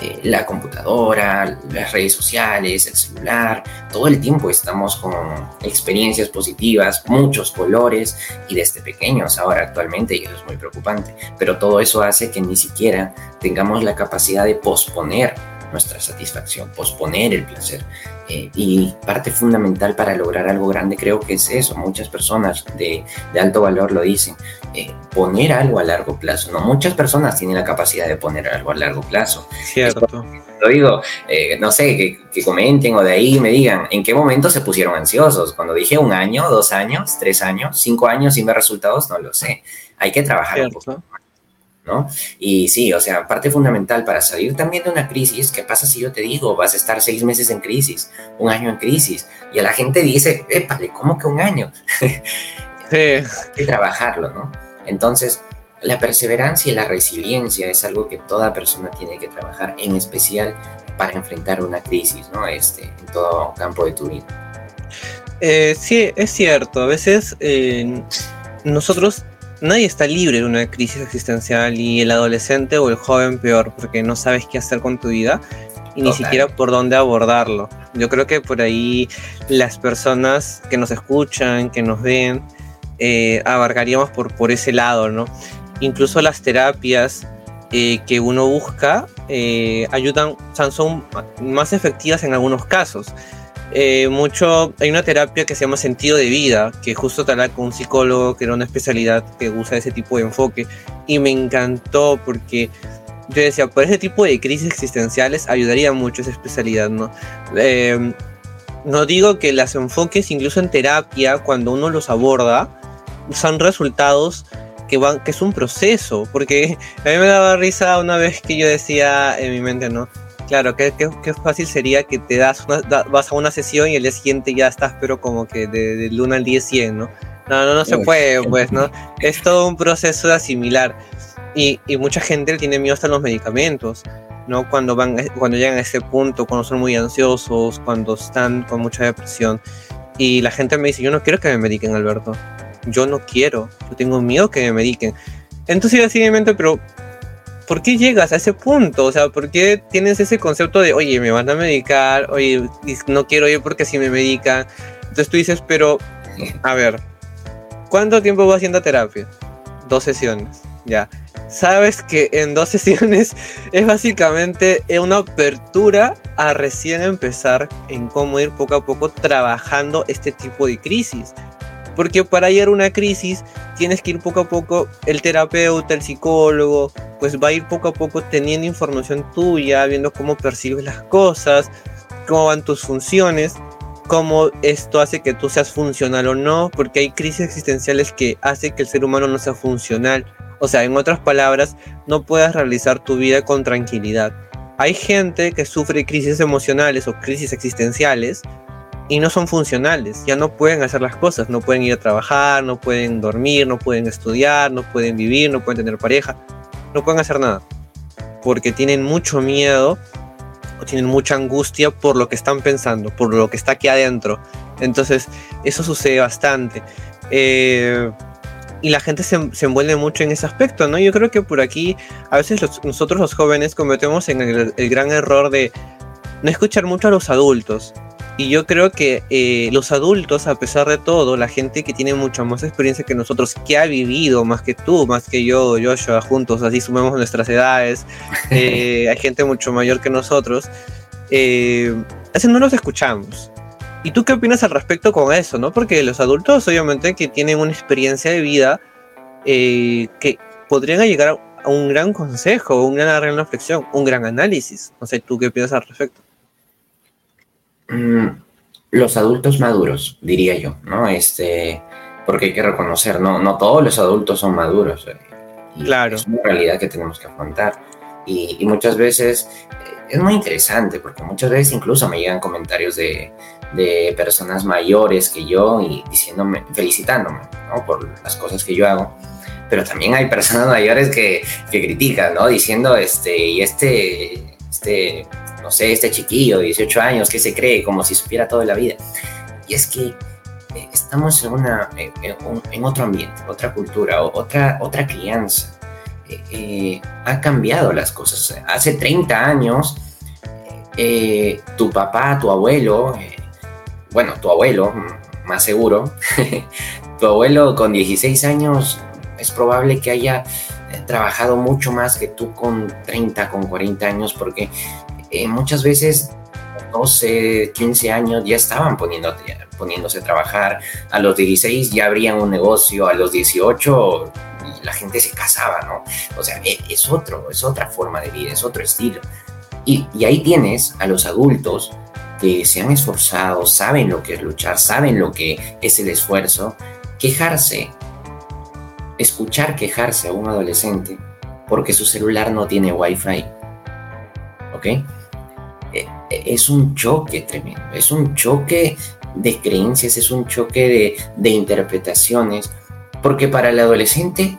Eh, la computadora, las redes sociales, el celular, todo el tiempo estamos con experiencias positivas, muchos colores y desde pequeños ahora actualmente y eso es muy preocupante, pero todo eso hace que ni siquiera tengamos la capacidad de posponer nuestra satisfacción, posponer el placer. Eh, y parte fundamental para lograr algo grande creo que es eso. Muchas personas de, de alto valor lo dicen. Eh, poner algo a largo plazo. No muchas personas tienen la capacidad de poner algo a largo plazo. Cierto. lo digo, eh, no sé, que, que, comenten o de ahí me digan en qué momento se pusieron ansiosos. Cuando dije un año, dos años, tres años, cinco años sin ver resultados, no lo sé. Hay que trabajar un poco y sí, o sea, parte fundamental para salir también de una crisis, ¿qué pasa si yo te digo, vas a estar seis meses en crisis, un año en crisis? Y a la gente dice, épale, ¿cómo que un año? sí. Hay que trabajarlo, ¿no? Entonces, la perseverancia y la resiliencia es algo que toda persona tiene que trabajar, en especial para enfrentar una crisis, ¿no? Este, en todo campo de tu vida. Eh, sí, es cierto. A veces eh, nosotros nadie está libre de una crisis existencial y el adolescente o el joven peor, porque no sabes qué hacer con tu vida y ni siquiera por dónde abordarlo. Yo creo que por ahí las personas que nos escuchan, que nos ven, eh, abarcaríamos por, por ese lado, ¿no? Incluso las terapias eh, que uno busca eh, ayudan, son más efectivas en algunos casos. Eh, mucho, hay una terapia que se llama sentido de vida, que justo te con un psicólogo que era una especialidad que usa ese tipo de enfoque y me encantó porque yo decía, por ese tipo de crisis existenciales ayudaría mucho esa especialidad, ¿no? no digo que las enfoques incluso en terapia, cuando uno los aborda, son resultados que, van, que es un proceso, porque a mí me daba risa una vez que yo decía en mi mente, ¿no? Claro, qué, fácil sería que te das vas a una sesión y el día siguiente ya estás, pero como que de, del 1 al 10, 100, ¿no? No, no, no se puede, pues, ¿no? Es todo un proceso de asimilar. Y, y mucha gente tiene miedo hasta los medicamentos, ¿no? Cuando, van, cuando llegan a ese punto, cuando son muy ansiosos, cuando están con mucha depresión. Y la gente me dice, yo no quiero que me mediquen, Alberto yo no quiero, yo tengo miedo que me mediquen. Entonces mente, pero ¿por qué llegas a ese punto? O sea, ¿por qué tienes ese concepto de, oye, me van a medicar, oye, no quiero ir porque si me medican? Entonces tú dices, pero, a ver, ¿cuánto tiempo vas haciendo terapia? Dos sesiones, ya. Sabes que en dos sesiones es básicamente una apertura a recién empezar en cómo ir poco a poco trabajando este tipo de crisis. Porque para a una crisis tienes que ir poco a poco, el terapeuta, el psicólogo, pues va a ir poco a poco teniendo información tuya, viendo cómo percibes las cosas, cómo van tus funciones, cómo esto hace que tú seas funcional o no, porque hay crisis existenciales que hace que el ser humano no sea funcional. O sea, en otras palabras, no puedas realizar tu vida con tranquilidad. Hay gente que sufre crisis emocionales o crisis existenciales y no son funcionales, ya no pueden hacer las cosas, no pueden ir a trabajar, no pueden dormir, no pueden estudiar, no pueden vivir, no pueden tener pareja, no pueden hacer nada, porque tienen mucho miedo o tienen mucha angustia por lo que están pensando, por lo que está aquí adentro. Entonces, eso sucede bastante. Eh, y la gente se, se, envuelve mucho en ese aspecto, ¿no? Yo creo que por aquí a veces nosotros los jóvenes cometemos en el gran error de no escuchar mucho a los adultos. Y yo creo que eh, los adultos, a pesar de todo, la gente que tiene mucha más experiencia que nosotros, que ha vivido más que tú, más que yo, Joshua, juntos, así sumemos nuestras edades, eh, hay gente mucho mayor que nosotros, eh, así no los escuchamos. ¿Y tú qué opinas al respecto con eso? ¿no? Porque los adultos, obviamente, que tienen una experiencia de vida que podrían llegar a un gran consejo, una gran reflexión, un gran análisis. No sé, ¿tú qué opinas al respecto? Mm, los adultos maduros, diría yo, ¿no? Este, porque hay que reconocer, no, no todos los adultos son maduros. Eh, claro. Es una realidad que tenemos que afrontar. Y, muchas veces eh, es muy interesante, porque muchas veces incluso me llegan comentarios de, de personas mayores que yo y diciéndome, felicitándome, ¿no? Por las cosas que yo hago. Pero también hay personas mayores que, que critican, ¿no? Diciendo, este, y este, este no sé, este chiquillo de 18 años que se cree como si supiera toda la vida. Y es que eh, estamos en, una, en, otro ambiente, otra cultura, otra, otra crianza. Eh, eh, ha cambiado las cosas. Hace 30 años, tu papá, tu abuelo, bueno, tu abuelo, más seguro, tu abuelo con 16 años es probable que haya trabajado mucho más que tú con 30, con 40 años, porque eh, muchas veces 12, 15 años ya estaban poniéndose a trabajar, a los 16 ya abrían un negocio, a los 18 la gente se casaba, ¿no? O sea, e, es otro, es otra forma de vida, es otro estilo. Y, y ahí tienes a los adultos que se han esforzado, saben lo que es luchar, saben lo que es el esfuerzo, quejarse, escuchar quejarse a un adolescente porque su celular no tiene wifi. ¿Ok? Es un choque tremendo, es un choque de creencias, es un choque de, interpretaciones, porque para el adolescente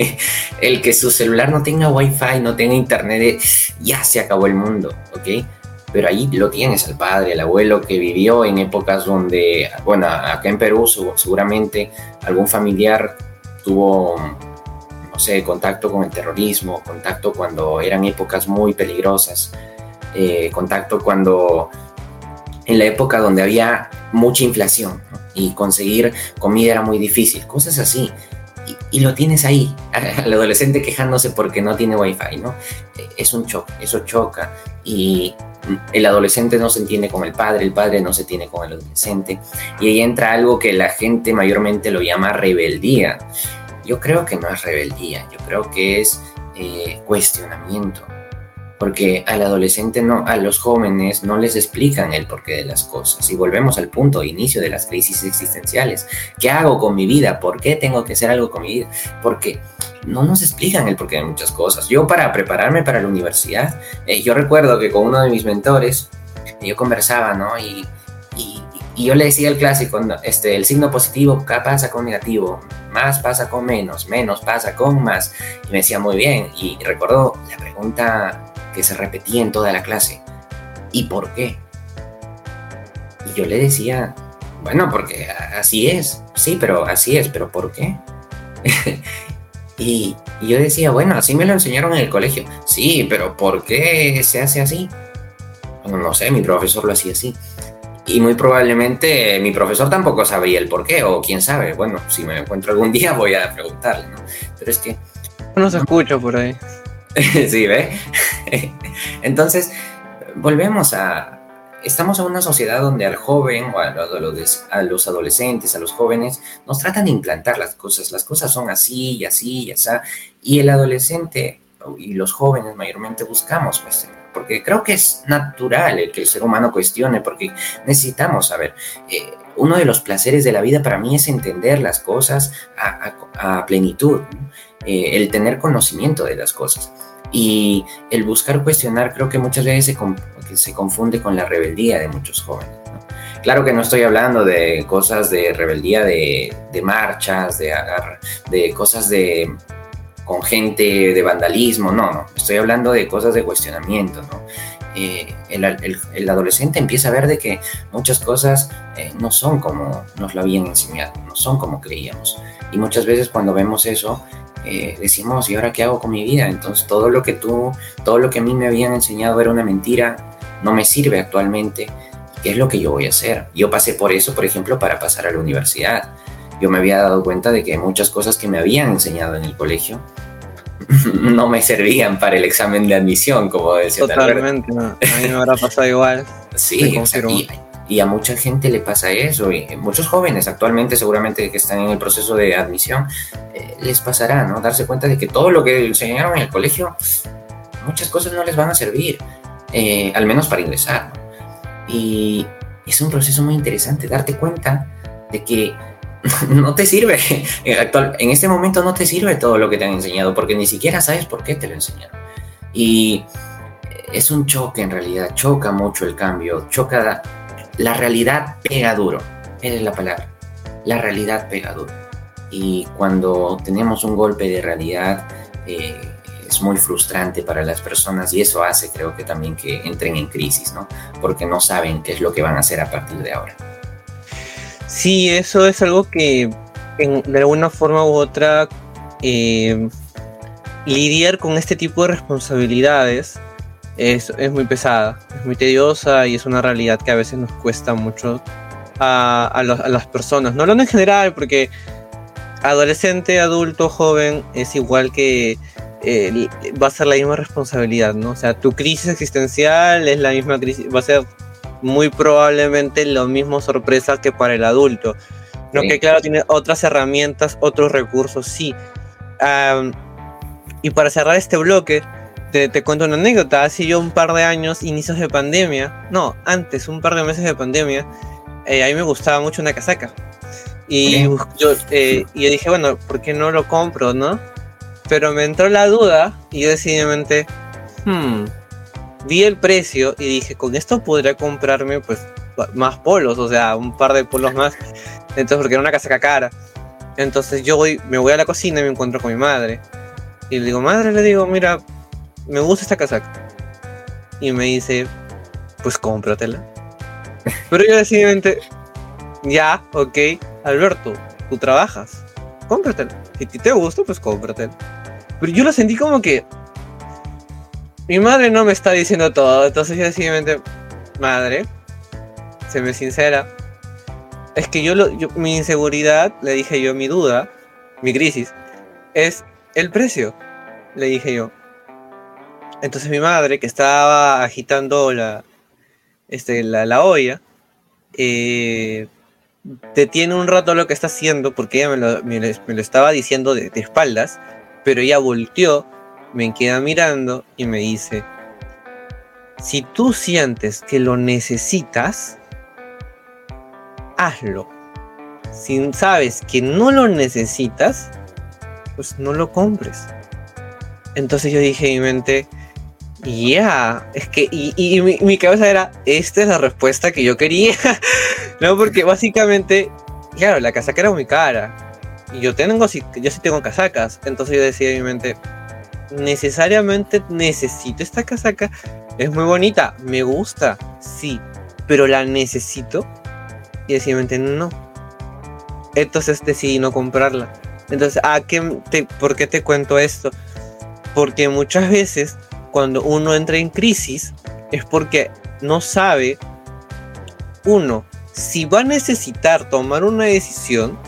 el que su celular no tenga wifi, no tenga internet, ya se acabó el mundo, ¿ok? Pero ahí lo tienes al padre, al abuelo que vivió en épocas donde, bueno, acá en Perú seguramente algún familiar tuvo, no sé, contacto con el terrorismo, contacto cuando eran épocas muy peligrosas, eh, contacto cuando en la época donde había mucha inflación y conseguir comida era muy difícil, cosas así. Y, lo tienes ahí, al adolescente quejándose porque no tiene wifi, ¿no? Es un choque, eso choca. Y el adolescente no se entiende con el padre, el padre no se tiene con el adolescente. Y ahí entra algo que la gente mayormente lo llama rebeldía. Yo creo que no es rebeldía, yo creo que es eh, cuestionamiento porque al adolescente no, a los jóvenes no les explican el porqué de las cosas. Y volvemos al punto inicio de las crisis existenciales. ¿Qué hago con mi vida? ¿Por qué tengo que hacer algo con mi vida? Porque no nos explican el porqué de muchas cosas. Yo para prepararme para la universidad, eh, yo recuerdo que con uno de mis mentores, yo conversaba, ¿no? Y, y, yo le decía el clásico, este, el signo positivo pasa con negativo, más pasa con menos, menos pasa con más. Y me decía muy bien. Y recuerdo la pregunta que se repetía en toda la clase. ¿Y por qué? Y yo le decía, bueno, porque así es, sí, pero así es, pero ¿por qué? y, yo decía, bueno, así me lo enseñaron en el colegio. Sí, pero ¿por qué se hace así? Bueno, no sé, mi profesor lo hacía así. Y muy probablemente mi profesor tampoco sabría el por qué, o quién sabe. Bueno, si me encuentro algún día voy a preguntarle, ¿no? Pero es que... No se escucha por ahí. sí, ¿ve? Entonces, volvemos a... Estamos en una sociedad donde al joven o a los, a los adolescentes, a los jóvenes, nos tratan de implantar las cosas. Las cosas son así y así y así. Y el adolescente y los jóvenes mayormente buscamos, pues, porque creo que es natural el que el ser humano cuestione, porque necesitamos saber. Eh, uno de los placeres de la vida para mí es entender las cosas a, plenitud, eh, el tener conocimiento de las cosas. Y el buscar cuestionar creo que muchas veces se, se confunde con la rebeldía de muchos jóvenes. Claro que no estoy hablando de cosas de rebeldía, de, marchas, de, de cosas de con gente de vandalismo, no, no, estoy hablando de cosas de cuestionamiento, ¿no? Eh, el, adolescente empieza a ver de que muchas cosas eh, no son como nos lo habían enseñado, no son como creíamos. Y muchas veces cuando vemos eso, eh, decimos, ¿y ahora qué hago con mi vida? Entonces todo lo que tú, todo lo que a mí me habían enseñado era una mentira, no me sirve actualmente. ¿Qué es lo que yo voy a hacer? Yo pasé por eso, por ejemplo, para pasar a la universidad. Yo me había dado cuenta de que muchas cosas que me habían enseñado en el colegio no me servían para el examen de admisión, como decía Totalmente, a mí me habrá pasado igual. sí, y a mucha gente le pasa eso, y muchos jóvenes actualmente seguramente que están en el proceso de admisión, eh, les pasará, ¿no? Darse cuenta de que todo lo que enseñaron en el colegio, muchas cosas no les van a servir, eh, al menos para ingresar. Y es un proceso muy interesante, darte cuenta de que no te sirve, actual, en este momento no te sirve todo lo que te han enseñado, porque ni siquiera sabes por qué te lo enseñaron. Y es un choque en realidad, choca mucho el cambio, choca la realidad pega duro, esa es la palabra. La realidad pega duro. Y cuando tenemos un golpe de realidad, eh, es muy frustrante para las personas y eso hace, creo que también que entren en crisis, ¿no? Porque no saben qué es lo que van a hacer a partir de ahora. Sí, eso es algo que de alguna forma u otra eh, lidiar con este tipo de responsabilidades es, muy pesada, es muy tediosa y es una realidad que a veces nos cuesta mucho a, las personas. No hablando en general, porque adolescente, adulto, joven es igual que eh, va a ser la misma responsabilidad, ¿no? O sea, tu crisis existencial es la misma crisis, va a ser muy probablemente lo mismo sorpresa que para el adulto. No que claro, tiene otras herramientas, otros recursos, sí. y para cerrar este bloque, te, cuento una anécdota. Hace yo un par de años, inicios de pandemia, no, antes, un par de meses de pandemia, eh, a mí me gustaba mucho una casaca. Y yo, eh, y yo dije, bueno, ¿por qué no lo compro, no? Pero me entró la duda y yo decididamente, hmm, vi el precio y dije, con esto podría comprarme pues más polos, o sea, un par de polos más. Entonces, porque era una casaca cara. Entonces yo voy, me voy a la cocina y me encuentro con mi madre. Y le digo, madre, le digo, mira, me gusta esta casaca. Y me dice, pues cómpratela. Pero yo decididamente, ya, ok, Alberto, tú trabajas, cómpratela. Si te gusta, pues cómpratela. Pero yo lo sentí como que mi madre no me está diciendo todo, entonces yo decididamente, madre, este, me sincera. Es que yo, lo, mi inseguridad, le dije yo, mi duda, mi crisis, es el precio, le dije yo. Entonces mi madre, que estaba agitando la, este, la, olla, eh, detiene un rato lo que está haciendo, porque ella me lo, estaba diciendo de, de, espaldas, pero ella volteó, me queda mirando y me dice, si tú sientes que lo necesitas, hazlo. Si sabes que no lo necesitas, pues no lo compres. Entonces yo dije en mi mente, ya, es que, y, mi, cabeza era, esta es la respuesta que yo quería, ¿no? Porque básicamente, claro, la casaca era muy cara, y yo tengo, yo sí tengo casacas, entonces yo decía en mi mente, necesariamente necesito esta casaca, es muy bonita, me gusta, sí, pero la necesito, y decía mi mente, no. Entonces decidí no comprarla. Entonces, ¿a qué te, ¿por qué te cuento esto? Porque muchas veces cuando uno entra en crisis es porque no sabe, uno, si va a necesitar tomar una decisión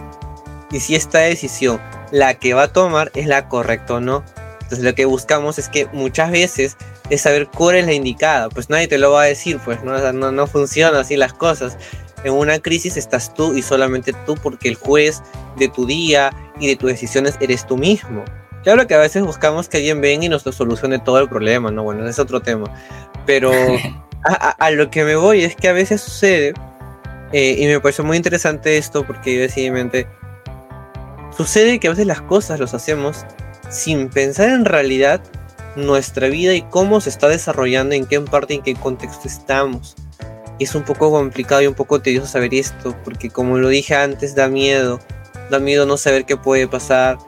y si esta decisión, la que va a tomar, es la correcta o no. Entonces lo que buscamos es que muchas veces es saber cuál es la indicada. Pues nadie te lo va a decir, pues no, no, no funciona así las cosas. En una crisis estás tú y solamente tú porque el juez de tu día y de tus decisiones eres tú mismo. Claro que a veces buscamos que alguien venga y nos solucione todo el problema, ¿no? Bueno, es otro tema. Pero a, lo que me voy es que a veces sucede, eh, y me parece muy interesante esto porque yo decididamente, sucede que a veces las cosas las hacemos sin pensar en realidad nuestra vida y cómo se está desarrollando, en qué parte, en qué contexto estamos. Y es un poco complicado y un poco tedioso saber esto, porque como lo dije antes, da miedo. Da miedo no saber qué puede pasar,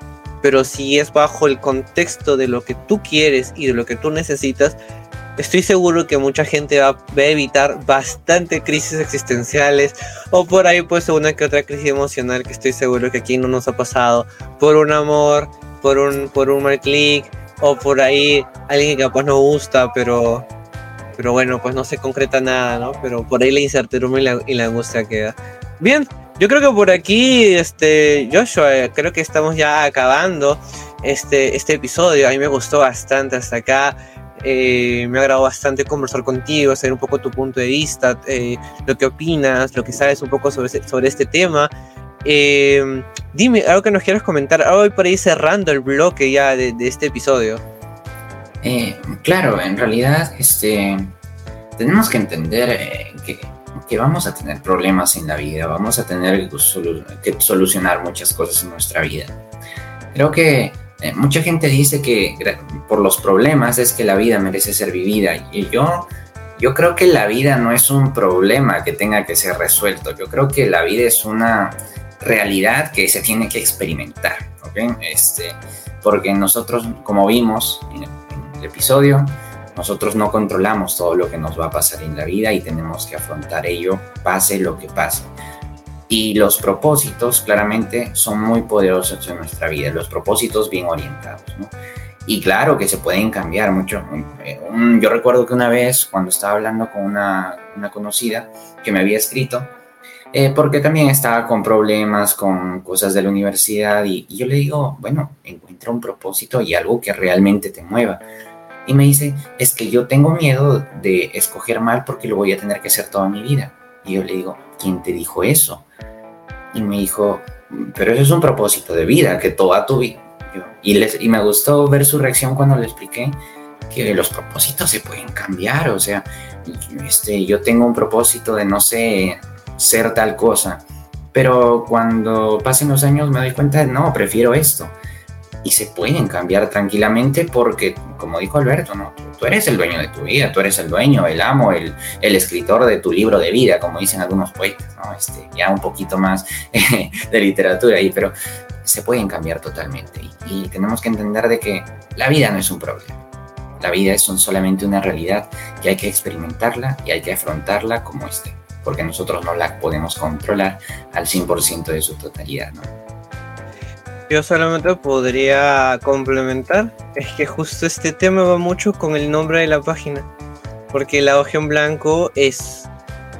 pero si es bajo el contexto de lo que tú quieres y de lo que tú necesitas, estoy seguro que mucha gente va, a evitar bastante crisis existenciales o por ahí pues una que otra crisis emocional que estoy seguro que aquí no nos ha pasado por un amor, por un, por un mal clic o por ahí alguien que capaz no gusta pero pero bueno pues no se concreta nada no pero por ahí la incertidumbre y la, y la angustia queda. Bien yo creo que por aquí, este, Joshua, creo que estamos ya acabando este, este episodio. A mí me gustó bastante hasta acá. Eh, me ha agradado bastante conversar contigo, saber un poco tu punto de vista, eh, lo que opinas, lo que sabes un poco sobre, sobre este tema. Eh, dime algo que nos quieras comentar, algo por ahí cerrando el bloque ya de, de este episodio. claro, en realidad, este, tenemos que entender que que vamos a tener problemas en la vida, vamos a tener que solucionar muchas cosas en nuestra vida. Creo que eh, mucha gente dice que por los problemas es que la vida merece ser vivida y yo, yo creo que la vida no es un problema que tenga que ser resuelto, yo creo que la vida es una realidad que se tiene que experimentar, ¿ok? Este, porque nosotros, como vimos en el episodio, nosotros no controlamos todo lo que nos va a pasar en la vida y tenemos que afrontar ello, pase lo que pase. Y los propósitos claramente son muy poderosos en nuestra vida, los propósitos bien orientados. ¿no? Y claro que se pueden cambiar mucho. yo recuerdo que una vez cuando estaba hablando con una, una conocida que me había escrito, eh, porque también estaba con problemas, con cosas de la universidad, y, y yo le digo, bueno, encuentra un propósito y algo que realmente te mueva y me dice, es que yo tengo miedo de escoger mal porque lo voy a tener que hacer toda mi vida. Y yo le digo, ¿quién te dijo eso? Y me dijo, pero eso es un propósito de vida, que toda tu vida. Y, les, y me gustó ver su reacción cuando le expliqué que los propósitos se pueden cambiar. O sea, este, yo tengo un propósito de, no sé, ser tal cosa. Pero cuando pasen los años me doy cuenta de, no, prefiero esto y se pueden cambiar tranquilamente porque, como dijo Alberto, ¿no? tú eres el dueño de tu vida, tú eres el dueño, el amo, el, el escritor de tu libro de vida, como dicen algunos poetas, ¿no? este, ya un poquito más de literatura ahí, pero se pueden cambiar totalmente y, y, tenemos que entender de que la vida no es un problema. La vida es solamente una realidad que hay que experimentarla y hay que afrontarla como esté, porque nosotros no la podemos controlar al 100% de su totalidad, ¿no? Yo solamente podría complementar, es que justo este tema va mucho con el nombre de la página, porque la hoja en blanco es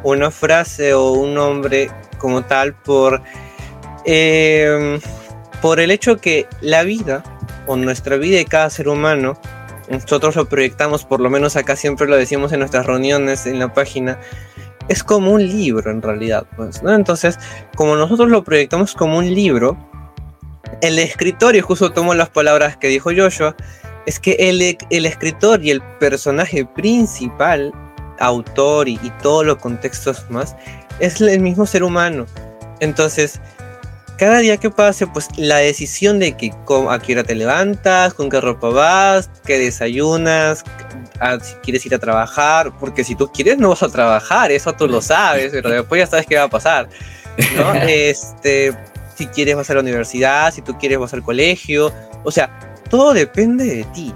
una frase o un nombre como tal por, em, por el hecho que la vida o nuestra vida de cada ser humano, nosotros lo proyectamos, por lo menos acá siempre lo decimos en nuestras reuniones en la página, es como un libro en realidad, pues. Entonces, como nosotros lo proyectamos como un libro, el escritor, y justo tomo las palabras que dijo Joshua, es que el, el escritor y el personaje principal, autor y, y todos los contextos más, es el mismo ser humano. Entonces, cada día que pase, pues la decisión de que a qué hora te levantas, con qué ropa vas, qué desayunas, si quieres ir a trabajar, porque si tú quieres no vas a trabajar, eso tú lo sabes, pero después ya sabes qué va a pasar, ¿no? este, si quieres vas a la universidad, si tú quieres vas al colegio, o sea, todo depende de ti.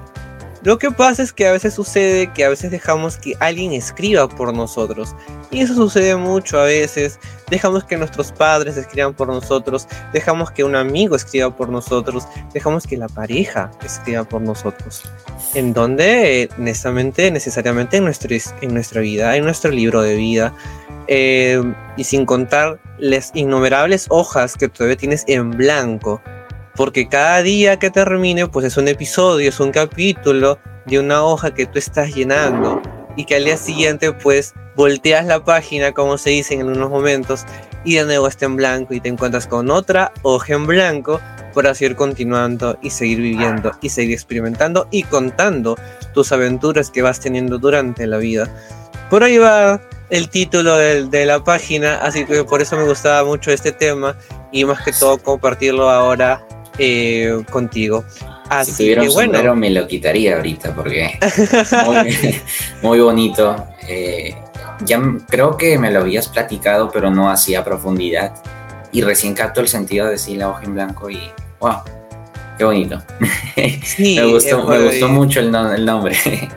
Lo que pasa es que a veces sucede que a veces dejamos que alguien escriba por nosotros. Y eso sucede mucho a veces. Dejamos que nuestros padres escriban por nosotros. Dejamos que un amigo escriba por nosotros. Dejamos que la pareja escriba por nosotros. En donde, necesariamente, necesariamente en, nuestro, en nuestra vida, en nuestro libro de vida. Eh, y sin contar las innumerables hojas que todavía tienes en blanco porque cada día que termine, pues es un episodio, es un capítulo de una hoja que tú estás llenando y que al día siguiente, pues volteas la página, como se dice en unos momentos, y de nuevo está en blanco y te encuentras con otra hoja en blanco para seguir continuando y seguir viviendo y seguir experimentando y contando tus aventuras que vas teniendo durante la vida. Por ahí va el título de la página, así que por eso me gustaba mucho este tema y más que todo compartirlo ahora eh, contigo. Así si tuviera un bueno. me lo quitaría ahorita porque muy, muy bonito. Eh, ya creo que me lo habías platicado, pero no así a profundidad. Y recién capto el sentido de decir la hoja en blanco y wow, qué bonito. me gustó, me gustó mucho el, nombre.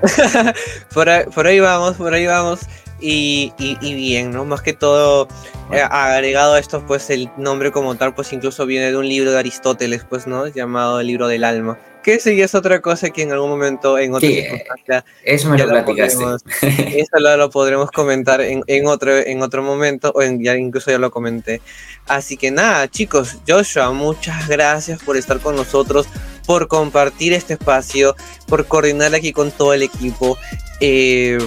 por, ahí, por ahí vamos, por ahí vamos. Y, y, bien, ¿no? Más que todo, eh, agregado a esto, pues el nombre como tal, pues incluso viene de un libro de Aristóteles, pues, ¿no? Llamado el libro del alma. Que sí es otra cosa que en algún momento, en otra sí, Eso me lo platicaste. eso lo, podremos comentar en, en, otro, en otro momento, o en, ya incluso ya lo comenté. Así que nada, chicos, Joshua, muchas gracias por estar con nosotros, por compartir este espacio, por coordinar aquí con todo el equipo. Eh,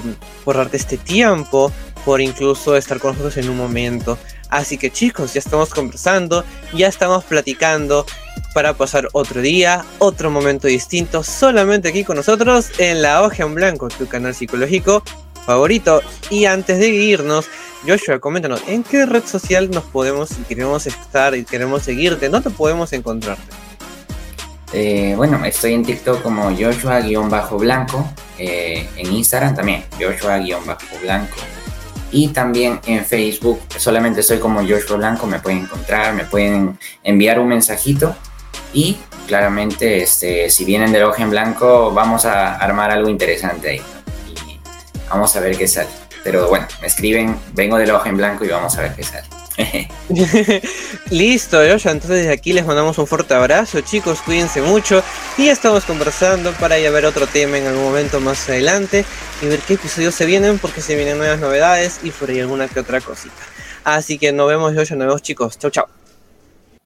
por darte este tiempo, por incluso estar con nosotros en un momento. Así que chicos, ya estamos conversando, ya estamos platicando para pasar otro día, otro momento distinto, solamente aquí con nosotros en La Hoja en Blanco, tu canal psicológico favorito. Y antes de irnos, Joshua, coméntanos, ¿en qué red social nos podemos, si queremos estar y queremos seguirte, no te podemos encontrarte? Eh, bueno, estoy en TikTok como Joshua-Blanco, eh, en Instagram también, Joshua-Blanco. Y también en Facebook, solamente soy como Joshua Blanco, me pueden encontrar, me pueden enviar un mensajito. Y claramente, este, si vienen del ojo en blanco, vamos a armar algo interesante ahí. Y vamos a ver qué sale. Pero bueno, me escriben, vengo del ojo en blanco y vamos a ver qué sale. Listo, Joshua. Entonces desde aquí les mandamos un fuerte abrazo, chicos. Cuídense mucho. Y estamos conversando para ya ver otro tema en algún momento más adelante y ver qué episodios se vienen, porque se vienen nuevas novedades y por ahí alguna que otra cosita. Así que nos vemos, Joshua. Nos vemos, chicos. Chau, chau.